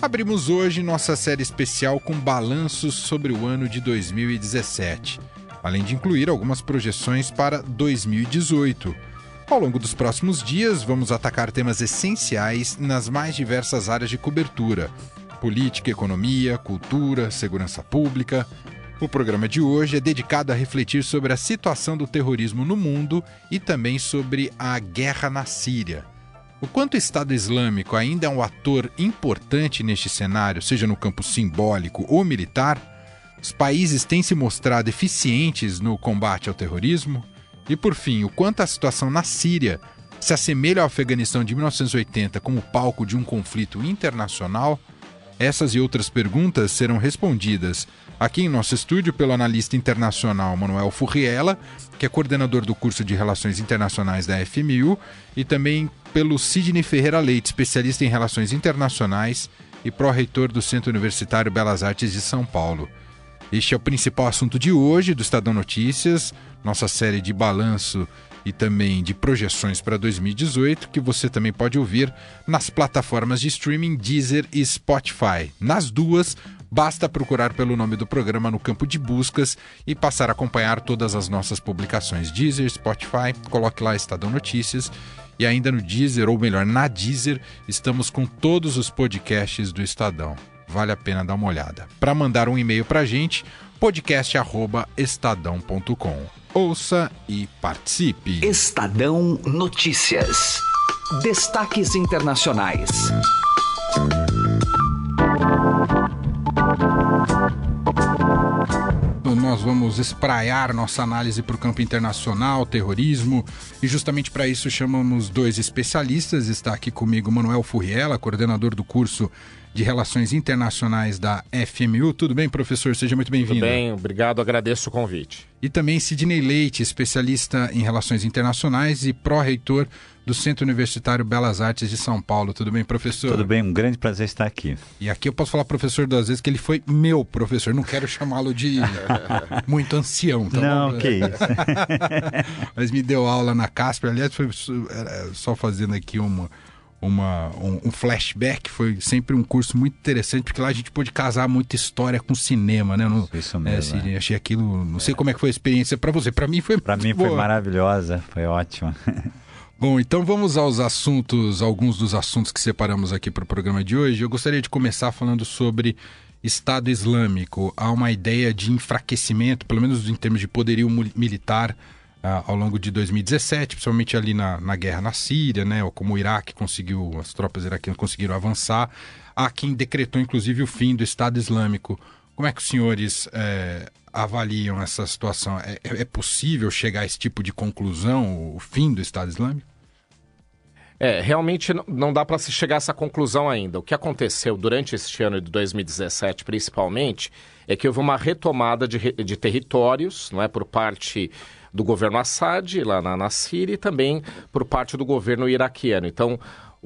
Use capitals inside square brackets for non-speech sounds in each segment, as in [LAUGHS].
Abrimos hoje nossa série especial com balanços sobre o ano de 2017, além de incluir algumas projeções para 2018. Ao longo dos próximos dias, vamos atacar temas essenciais nas mais diversas áreas de cobertura: política, economia, cultura, segurança pública. O programa de hoje é dedicado a refletir sobre a situação do terrorismo no mundo e também sobre a guerra na Síria. O quanto o Estado Islâmico ainda é um ator importante neste cenário, seja no campo simbólico ou militar, os países têm se mostrado eficientes no combate ao terrorismo, e por fim, o quanto a situação na Síria se assemelha ao Afeganistão de 1980 como palco de um conflito internacional. Essas e outras perguntas serão respondidas aqui em nosso estúdio pelo analista internacional Manuel Furriela, que é coordenador do curso de Relações Internacionais da FMU, e também pelo Sidney Ferreira Leite, especialista em relações internacionais e pró-reitor do Centro Universitário Belas Artes de São Paulo. Este é o principal assunto de hoje do Estadão Notícias, nossa série de balanço e também de projeções para 2018, que você também pode ouvir nas plataformas de streaming Deezer e Spotify. Nas duas, basta procurar pelo nome do programa no campo de buscas e passar a acompanhar todas as nossas publicações. Deezer, Spotify, coloque lá Estadão Notícias e ainda no Deezer, ou melhor, na Deezer, estamos com todos os podcasts do Estadão. Vale a pena dar uma olhada. Para mandar um e-mail para a gente, podcast@estadão.com. Ouça e participe. Estadão Notícias. Destaques internacionais. Nós vamos espraiar nossa análise para o campo internacional, terrorismo, e justamente para isso chamamos dois especialistas. Está aqui comigo Manuel Furriela, coordenador do curso de Relações Internacionais da FMU. Tudo bem, professor? Seja muito bem-vindo. Tudo bem, obrigado, agradeço o convite. E também Sidney Leite, especialista em Relações Internacionais e pró-reitor do Centro Universitário Belas Artes de São Paulo. Tudo bem, professor? Tudo bem, um grande prazer estar aqui. E aqui eu posso falar, professor, duas vezes que ele foi meu professor. Não quero chamá-lo de [LAUGHS] muito ancião. Tá Não, bom? que isso. [LAUGHS] Mas me deu aula na Casper. Aliás, foi só fazendo aqui uma uma, um, um, flashback, foi sempre um curso muito interessante, porque lá a gente pôde casar muita história com cinema, né? No, Isso mesmo. É, é. Achei aquilo, não sei como é que foi a experiência para você, para mim foi Para mim boa. foi maravilhosa, foi ótima. [LAUGHS] Bom, então vamos aos assuntos, alguns dos assuntos que separamos aqui para o programa de hoje. Eu gostaria de começar falando sobre Estado Islâmico. Há uma ideia de enfraquecimento, pelo menos em termos de poderio militar, ao longo de 2017, principalmente ali na, na guerra na Síria, né, ou como o Iraque conseguiu, as tropas iraquianas conseguiram avançar. Há quem decretou, inclusive, o fim do Estado Islâmico. Como é que os senhores é, avaliam essa situação? É, é, possível chegar a esse tipo de conclusão, o fim do Estado Islâmico? É, realmente não dá para se chegar a essa conclusão ainda. O que aconteceu durante este ano de 2017, principalmente, é que houve uma retomada de, de territórios, não é, por parte do governo Assad, lá na, na Síria, e também por parte do governo iraquiano. Então,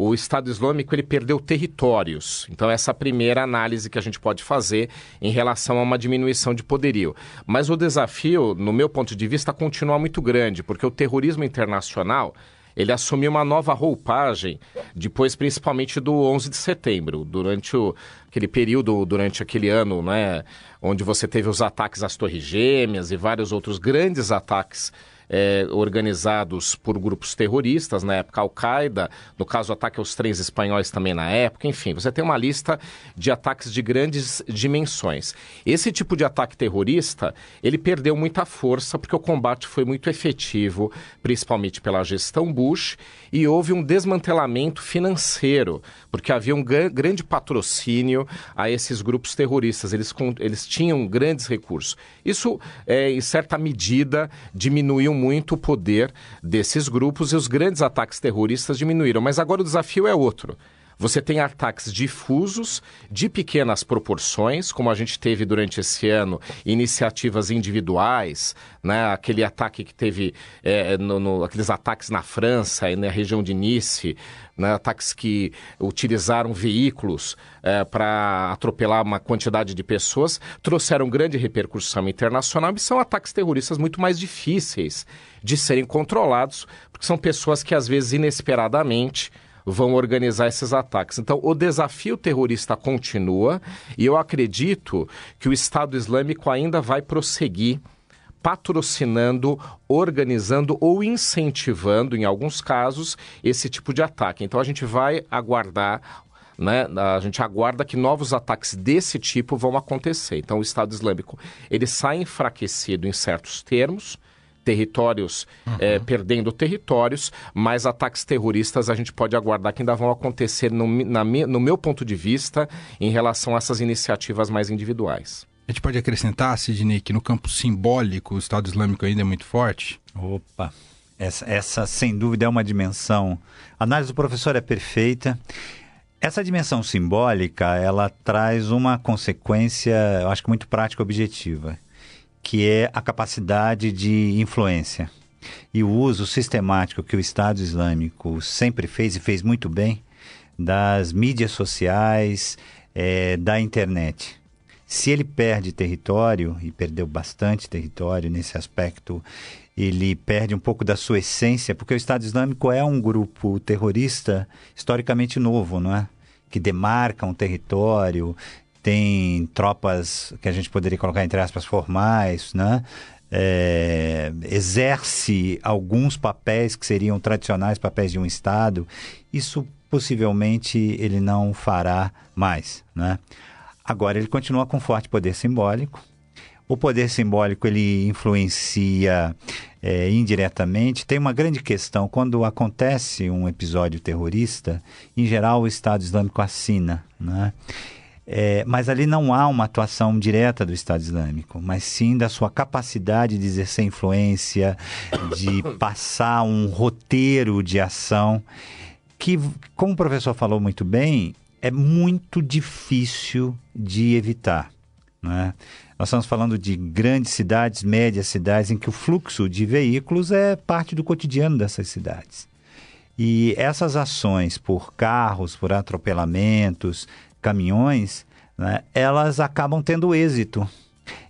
o Estado Islâmico ele perdeu territórios. Então, essa é a primeira análise que a gente pode fazer em relação a uma diminuição de poderio. Mas o desafio, no meu ponto de vista, continua muito grande, porque o terrorismo internacional ele assumiu uma nova roupagem depois, principalmente do 11 de setembro, durante o, aquele período, durante aquele ano, né, onde você teve os ataques às Torres Gêmeas e vários outros grandes ataques é, organizados por grupos terroristas, na época Al-Qaeda, no caso, ataque aos trens espanhóis também na época, enfim, você tem uma lista de ataques de grandes dimensões. Esse tipo de ataque terrorista, ele perdeu muita força porque o combate foi muito efetivo, principalmente pela gestão Bush, e houve um desmantelamento financeiro, porque havia um grande patrocínio a esses grupos terroristas, eles, eles tinham grandes recursos. Isso, é, em certa medida, diminuiu muito o poder desses grupos e os grandes ataques terroristas diminuíram. Mas agora o desafio é outro Você tem ataques difusos, de pequenas proporções, como a gente teve durante esse ano, iniciativas individuais, né? aquele ataque que teve, é, no, no, aqueles ataques na França e na região de Nice, né? ataques que utilizaram veículos é, para atropelar uma quantidade de pessoas, trouxeram grande repercussão internacional e são ataques terroristas muito mais difíceis de serem controlados, porque são pessoas que às vezes inesperadamente vão organizar esses ataques. Então, o desafio terrorista continua e eu acredito que o Estado Islâmico ainda vai prosseguir patrocinando, organizando ou incentivando, em alguns casos, esse tipo de ataque. Então, a gente vai aguardar né? A gente aguarda que novos ataques desse tipo vão acontecer. Então, o Estado Islâmico ele sai enfraquecido em certos termos, territórios uhum. é, perdendo territórios, mas ataques terroristas a gente pode aguardar que ainda vão acontecer, no, na, no meu ponto de vista, em relação a essas iniciativas mais individuais. A gente pode acrescentar, Sidney, que no campo simbólico o Estado Islâmico ainda é muito forte? Opa, essa, essa sem dúvida é uma dimensão. A análise do professor é perfeita. Essa dimensão simbólica, ela traz uma consequência, eu acho que muito prática e objetiva que é a capacidade de influência e o uso sistemático que o Estado Islâmico sempre fez e fez muito bem das mídias sociais, é, da internet. Se ele perde território, e perdeu bastante território nesse aspecto, ele perde um pouco da sua essência, porque o Estado Islâmico é um grupo terrorista historicamente novo, não é? Que demarca um território, tem tropas que a gente poderia colocar entre aspas formais, né? É, exerce alguns papéis que seriam tradicionais papéis de um Estado, isso possivelmente ele não fará mais. Né? Agora, ele continua com forte poder simbólico. O poder simbólico ele influencia é, indiretamente. Tem uma grande questão: quando acontece um episódio terrorista, em geral o Estado Islâmico assina. Né? É, mas ali não há uma atuação direta do Estado Islâmico, mas sim da sua capacidade de exercer influência, de [COUGHS] passar um roteiro de ação que, como o professor falou muito bem, é muito difícil de evitar. Né? Nós estamos falando de grandes cidades, médias cidades, em que o fluxo de veículos é parte do cotidiano dessas cidades. E essas ações por carros, por atropelamentos, caminhões, né, elas acabam tendo êxito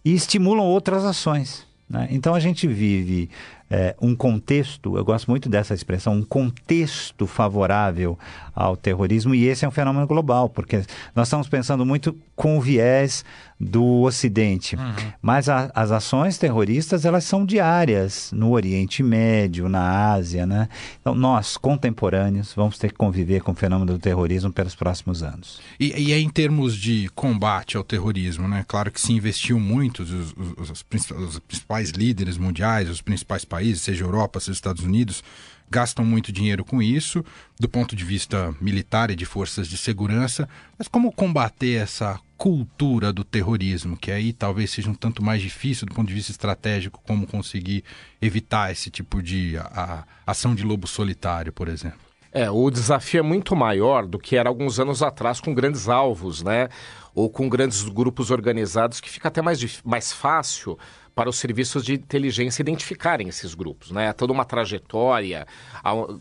e estimulam outras ações. Né? Então a gente vive é, um contexto, eu gosto muito dessa expressão, um contexto favorável ao terrorismo, e esse é um fenômeno global, porque nós estamos pensando muito com o viés do Ocidente. Uhum. Mas a, as ações terroristas, elas são diárias no Oriente Médio, na Ásia, né? Então, nós, contemporâneos, vamos ter que conviver com o fenômeno do terrorismo pelos próximos anos. E, e em termos de combate ao terrorismo, né? Claro que se investiu muito, os, os, os, os principais líderes mundiais, os principais países, seja Europa, seja Estados Unidos, gastam muito dinheiro com isso, do ponto de vista militar e de forças de segurança, mas como combater essa cultura do terrorismo, que aí talvez seja um tanto mais difícil do ponto de vista estratégico, como conseguir evitar esse tipo de a, a ação de lobo solitário, por exemplo? É, o desafio é muito maior do que era alguns anos atrás com grandes alvos, né? Ou com grandes grupos organizados que fica até mais, mais fácil para os serviços de inteligência identificarem esses grupos, né? Toda uma trajetória,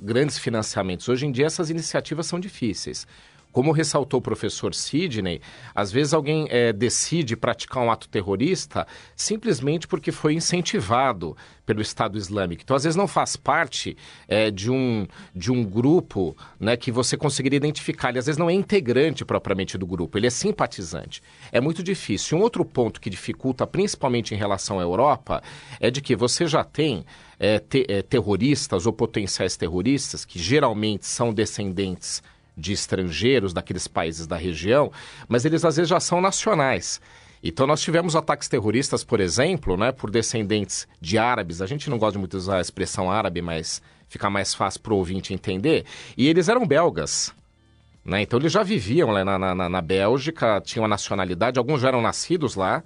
grandes financiamentos. Hoje em dia essas iniciativas são difíceis. Como ressaltou o professor Sidney, às vezes alguém é, decide praticar um ato terrorista simplesmente porque foi incentivado pelo Estado Islâmico. Então, às vezes, não faz parte é, de, um, de um grupo né, que você conseguiria identificar. Ele, às vezes, não é integrante propriamente do grupo, ele é simpatizante. É muito difícil. Um outro ponto que dificulta, principalmente em relação à Europa, é de que você já tem é, te, terroristas ou potenciais terroristas que geralmente são descendentes de estrangeiros daqueles países da região, mas eles às vezes já são nacionais. Então nós tivemos ataques terroristas, por exemplo, né, por descendentes de árabes. A gente não gosta muito de usar a expressão árabe, mas fica mais fácil para o ouvinte entender. E eles eram belgas. Né? Então eles já viviam lá na, na, na Bélgica, tinham a nacionalidade, alguns já eram nascidos lá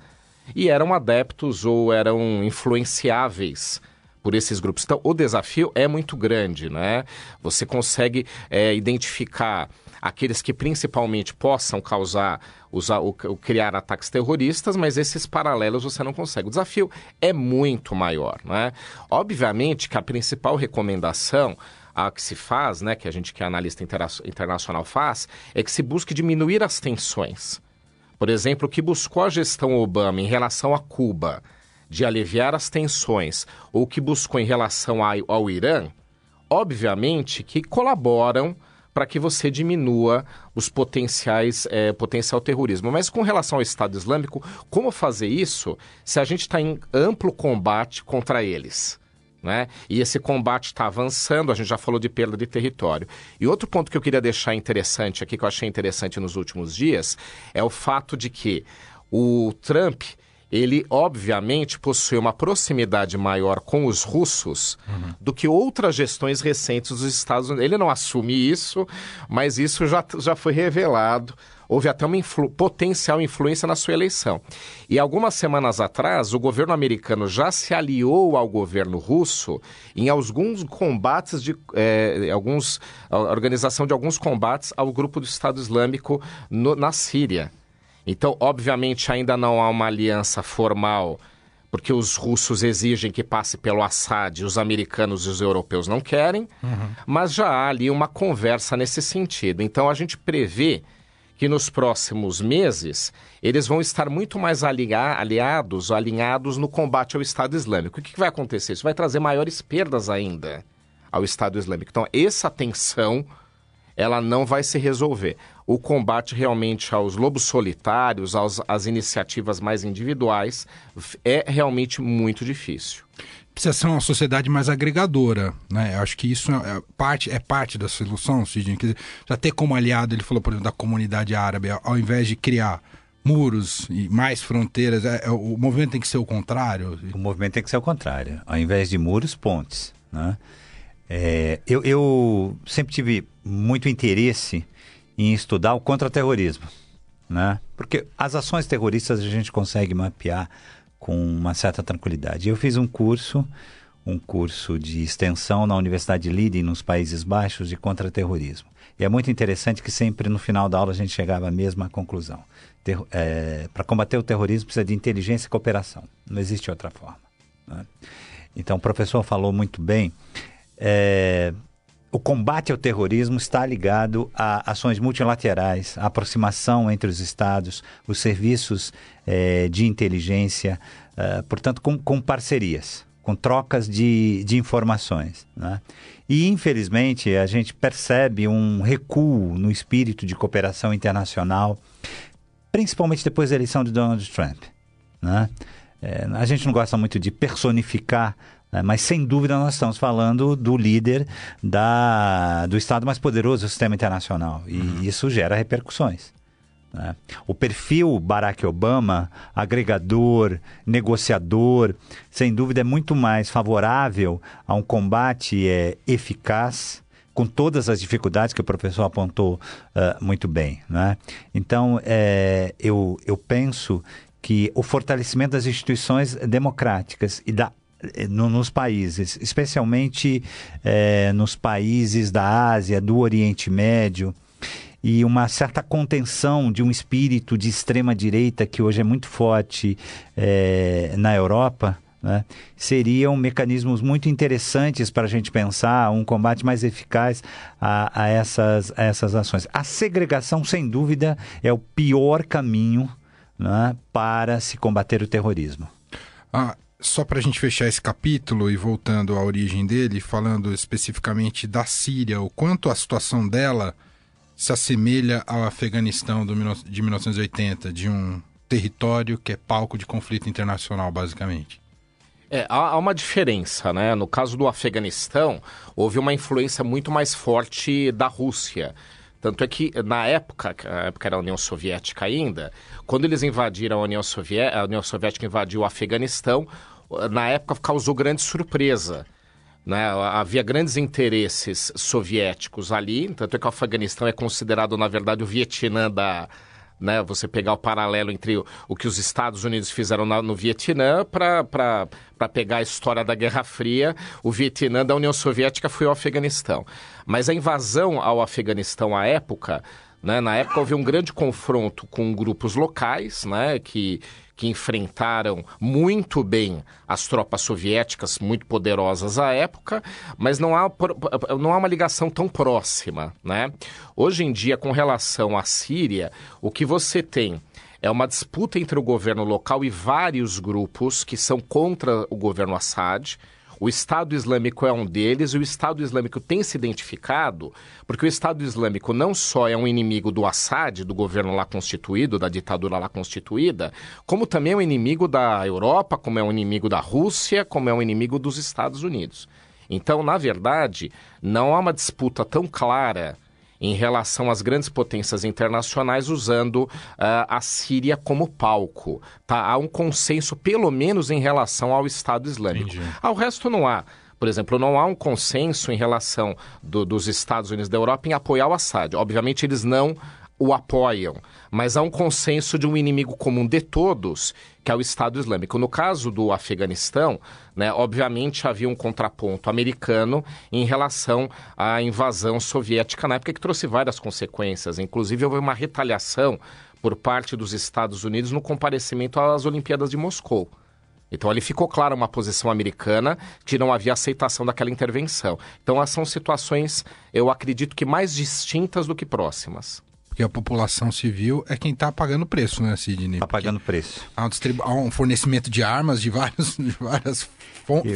e eram adeptos ou eram influenciáveis por esses grupos. Então, o desafio é muito grande, né? Você consegue é, identificar aqueles que principalmente possam causar, usar, criar ataques terroristas, mas esses paralelos você não consegue. O desafio é muito maior, né? Obviamente que a principal recomendação a que se faz, né, que a gente que é analista internacional faz, é que se busque diminuir as tensões. Por exemplo, o que buscou a gestão Obama em relação a Cuba, de aliviar as tensões, ou que buscou em relação ao, ao Irã, obviamente que colaboram para que você diminua os potenciais é, potencial terrorismo. Mas com relação ao Estado Islâmico, como fazer isso se a gente está em amplo combate contra eles? Né? E esse combate está avançando, a gente já falou de perda de território. E outro ponto que eu queria deixar interessante aqui, que eu achei interessante nos últimos dias, é o fato de que o Trump ele obviamente possui uma proximidade maior com os russos uhum. do que outras gestões recentes dos Estados Unidos. Ele não assume isso, mas isso já, já foi revelado houve até uma influ potencial influência na sua eleição. E algumas semanas atrás, o governo americano já se aliou ao governo russo em alguns combates de é, alguns a organização de alguns combates ao grupo do Estado Islâmico no, na Síria. Então, obviamente, ainda não há uma aliança formal porque os russos exigem que passe pelo Assad, os americanos e os europeus não querem, uhum. mas já há ali uma conversa nesse sentido. Então a gente prevê que nos próximos meses eles vão estar muito mais aliados, alinhados no combate ao Estado Islâmico. O que, que vai acontecer? Isso vai trazer maiores perdas ainda ao Estado Islâmico. Então, essa tensão ela não vai se resolver. O combate realmente aos lobos solitários, aos, às iniciativas mais individuais, é realmente muito difícil precisa ser uma sociedade mais agregadora, né? Eu acho que isso é parte, é parte da solução, Sidney. Quer dizer, já ter como aliado, ele falou, por exemplo, da comunidade árabe, ao invés de criar muros e mais fronteiras, é, é, o movimento tem que ser o contrário? O movimento tem que ser o contrário. Ao invés de muros, pontes, né? É, eu, eu sempre tive muito interesse em estudar o contra-terrorismo, né? Porque as ações terroristas a gente consegue mapear com uma certa tranquilidade. Eu fiz um curso, um curso de extensão na Universidade de Leiden, nos Países Baixos, de contra-terrorismo. E é muito interessante que sempre no final da aula a gente chegava à mesma conclusão. É, Para combater o terrorismo precisa de inteligência e cooperação. Não existe outra forma. Né? Então o professor falou muito bem. É, o combate ao terrorismo está ligado a ações multilaterais, a aproximação entre os Estados, os serviços eh, de inteligência, uh, portanto, com, com, parcerias, com trocas de, de informações. Né? E, infelizmente, a gente percebe um recuo no espírito de cooperação internacional, principalmente depois da eleição de Donald Trump. Né? É, a gente não gosta muito de personificar? Mas, sem dúvida, nós estamos falando do líder da, do Estado mais poderoso do sistema internacional. E uhum. isso gera repercussões. Né? O perfil Barack Obama, agregador, negociador, sem dúvida é muito mais favorável a um combate é, eficaz, com todas as dificuldades que o professor apontou uh, muito bem. Né? Então, é, eu, eu penso que o fortalecimento das instituições democráticas e da no, nos países, especialmente é, nos países da Ásia, do Oriente Médio, e uma certa contenção de um espírito de extrema direita que hoje é muito forte é, na Europa. Né? seriam mecanismos muito interessantes para a gente pensar um combate mais eficaz a, a, essas, a essas ações. A segregação, sem dúvida, é o pior caminho né, para se combater o terrorismo. Ah, só para a gente fechar esse capítulo e voltando à origem dele, falando especificamente da Síria, o quanto a situação dela se assemelha ao Afeganistão de 1980, de um território que é palco de conflito internacional, basicamente. É, há, uma diferença, né? No caso do Afeganistão, houve uma influência muito mais forte da Rússia. Tanto é que, na época, a época era a União Soviética ainda, quando eles invadiram a União Soviética, a União Soviética invadiu o Afeganistão, na época causou grande surpresa. Né? Havia grandes interesses soviéticos ali, tanto é que o Afeganistão é considerado, na verdade, o Vietnã da, né, você pegar o paralelo entre o, o que os Estados Unidos fizeram na, no Vietnã para pegar a história da Guerra Fria, o Vietnã da União Soviética foi o Afeganistão. Mas a invasão ao Afeganistão à época, né, na época houve um grande confronto com grupos locais, né, que que enfrentaram muito bem as tropas soviéticas, muito poderosas à época, mas não há, não há uma ligação tão próxima. Né? Hoje em dia, com relação à Síria, o que você tem é uma disputa entre o governo local e vários grupos que são contra o governo Assad. O Estado Islâmico é um deles e o Estado Islâmico tem se identificado porque o Estado Islâmico não só é um inimigo do Assad, do governo lá constituído, da ditadura lá constituída, como também é um inimigo da Europa, como é um inimigo da Rússia, como é um inimigo dos Estados Unidos. Então, na verdade, não há uma disputa tão clara em relação às grandes potências internacionais usando uh, a Síria como palco. Tá? Há um consenso, pelo menos, em relação ao Estado Islâmico. Entendi. Ao resto não há. Por exemplo, não há um consenso em relação do, dos Estados Unidos da Europa em apoiar o Assad. Obviamente, eles não o apoiam, mas há um consenso de um inimigo comum de todos, que é o Estado Islâmico. No caso do Afeganistão, né, obviamente havia um contraponto americano em relação à invasão soviética na época que trouxe várias consequências. Inclusive, houve uma retaliação por parte dos Estados Unidos no comparecimento às Olimpíadas de Moscou. Então ali ficou clara uma posição americana que não havia aceitação daquela intervenção. Então são situações, eu acredito que mais distintas do que próximas. Porque a população civil é quem está pagando preço, né, Sidney? Está pagando preço. Há um, há um, fornecimento de armas de, vários, [LAUGHS] de várias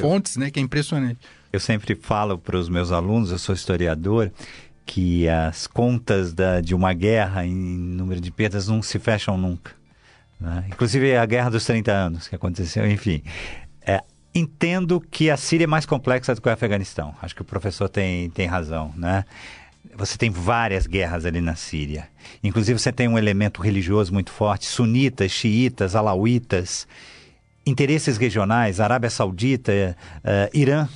fontes, eu, né, que é impressionante. Eu sempre falo para os meus alunos, eu sou historiador, que as contas da, de uma guerra em número de perdas não se fecham nunca. Né? Inclusive a Guerra dos 30 Anos que aconteceu, enfim. É, entendo que a Síria é mais complexa do que o Afeganistão. Acho que o professor tem, tem razão, né? Você tem várias guerras ali na Síria. Inclusive, você tem um elemento religioso muito forte: sunitas, xiitas, alauítas, interesses regionais, Arábia Saudita, uh, Irã,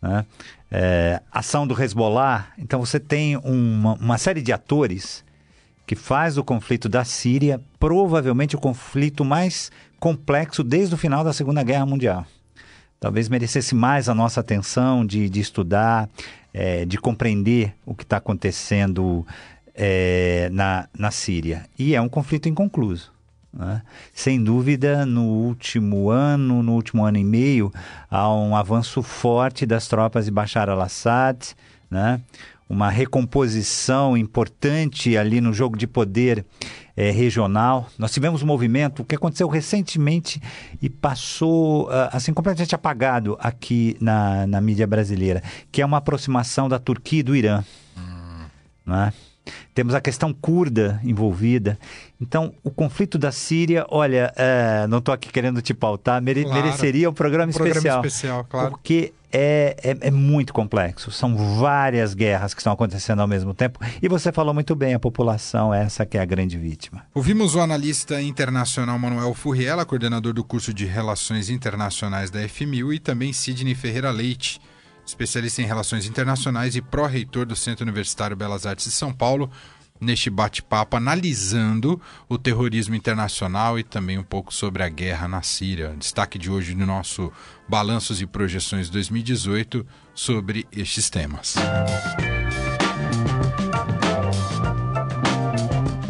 né? uh, ação do Hezbollah. Então, você tem uma, uma série de atores que faz o conflito da Síria provavelmente o conflito mais complexo desde o final da Segunda Guerra Mundial. Talvez merecesse mais a nossa atenção de, de estudar, é, de compreender o que está acontecendo é, na, na Síria. E é um conflito inconcluso. Né? Sem dúvida, no último ano, no último ano e meio, há um avanço forte das tropas de Bashar al-Assad, né? uma recomposição importante ali no jogo de poder é, regional. Nós tivemos um movimento que aconteceu recentemente e passou uh, assim completamente apagado aqui na, na mídia brasileira, que é uma aproximação da Turquia e do Irã. Hum. Né? Temos a questão curda envolvida. Então, o conflito da Síria, olha, é, não estou aqui querendo te pautar, mere claro. mereceria um programa, um programa especial. especial claro. Porque é, é, é, muito complexo. São várias guerras que estão acontecendo ao mesmo tempo. E você falou muito bem, a população, essa que é a grande vítima. Ouvimos o analista internacional Manuel Furriela, coordenador do curso de Relações Internacionais da FMU, e também Sidney Ferreira Leite, especialista em Relações Internacionais e pró-reitor do Centro Universitário Belas Artes de São Paulo, neste bate-papo analisando o terrorismo internacional e também um pouco sobre a guerra na Síria. Destaque de hoje no nosso Balanços e Projeções 2018 sobre estes temas.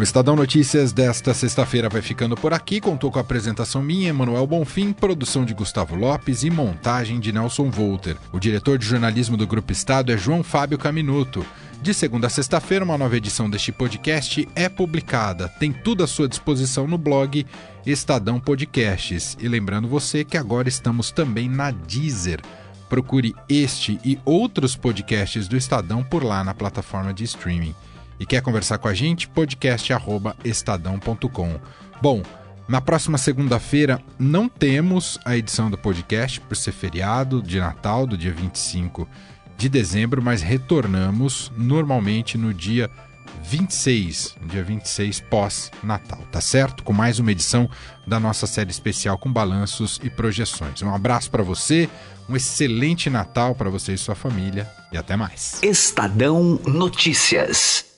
O Estadão Notícias desta sexta-feira vai ficando por aqui. Contou com a apresentação minha, Emanuel Bonfim, produção de Gustavo Lopes e montagem de Nelson Volter. O diretor de jornalismo do Grupo Estado é João Fábio Caminuto. De segunda a sexta-feira, uma nova edição deste podcast é publicada. Tem tudo à sua disposição no blog Estadão Podcasts. E lembrando você que agora estamos também na Deezer. Procure este e outros podcasts do Estadão por lá na plataforma de streaming e quer conversar com a gente, podcast@estadão.com. Bom, na próxima segunda-feira não temos a edição do podcast por ser feriado de Natal, do dia 25 de dezembro, mas retornamos normalmente no dia 26, dia 26 pós-Natal, tá certo? Com mais uma edição da nossa série especial com balanços e projeções. Um abraço para você, um excelente Natal para você e sua família e até mais. Estadão Notícias.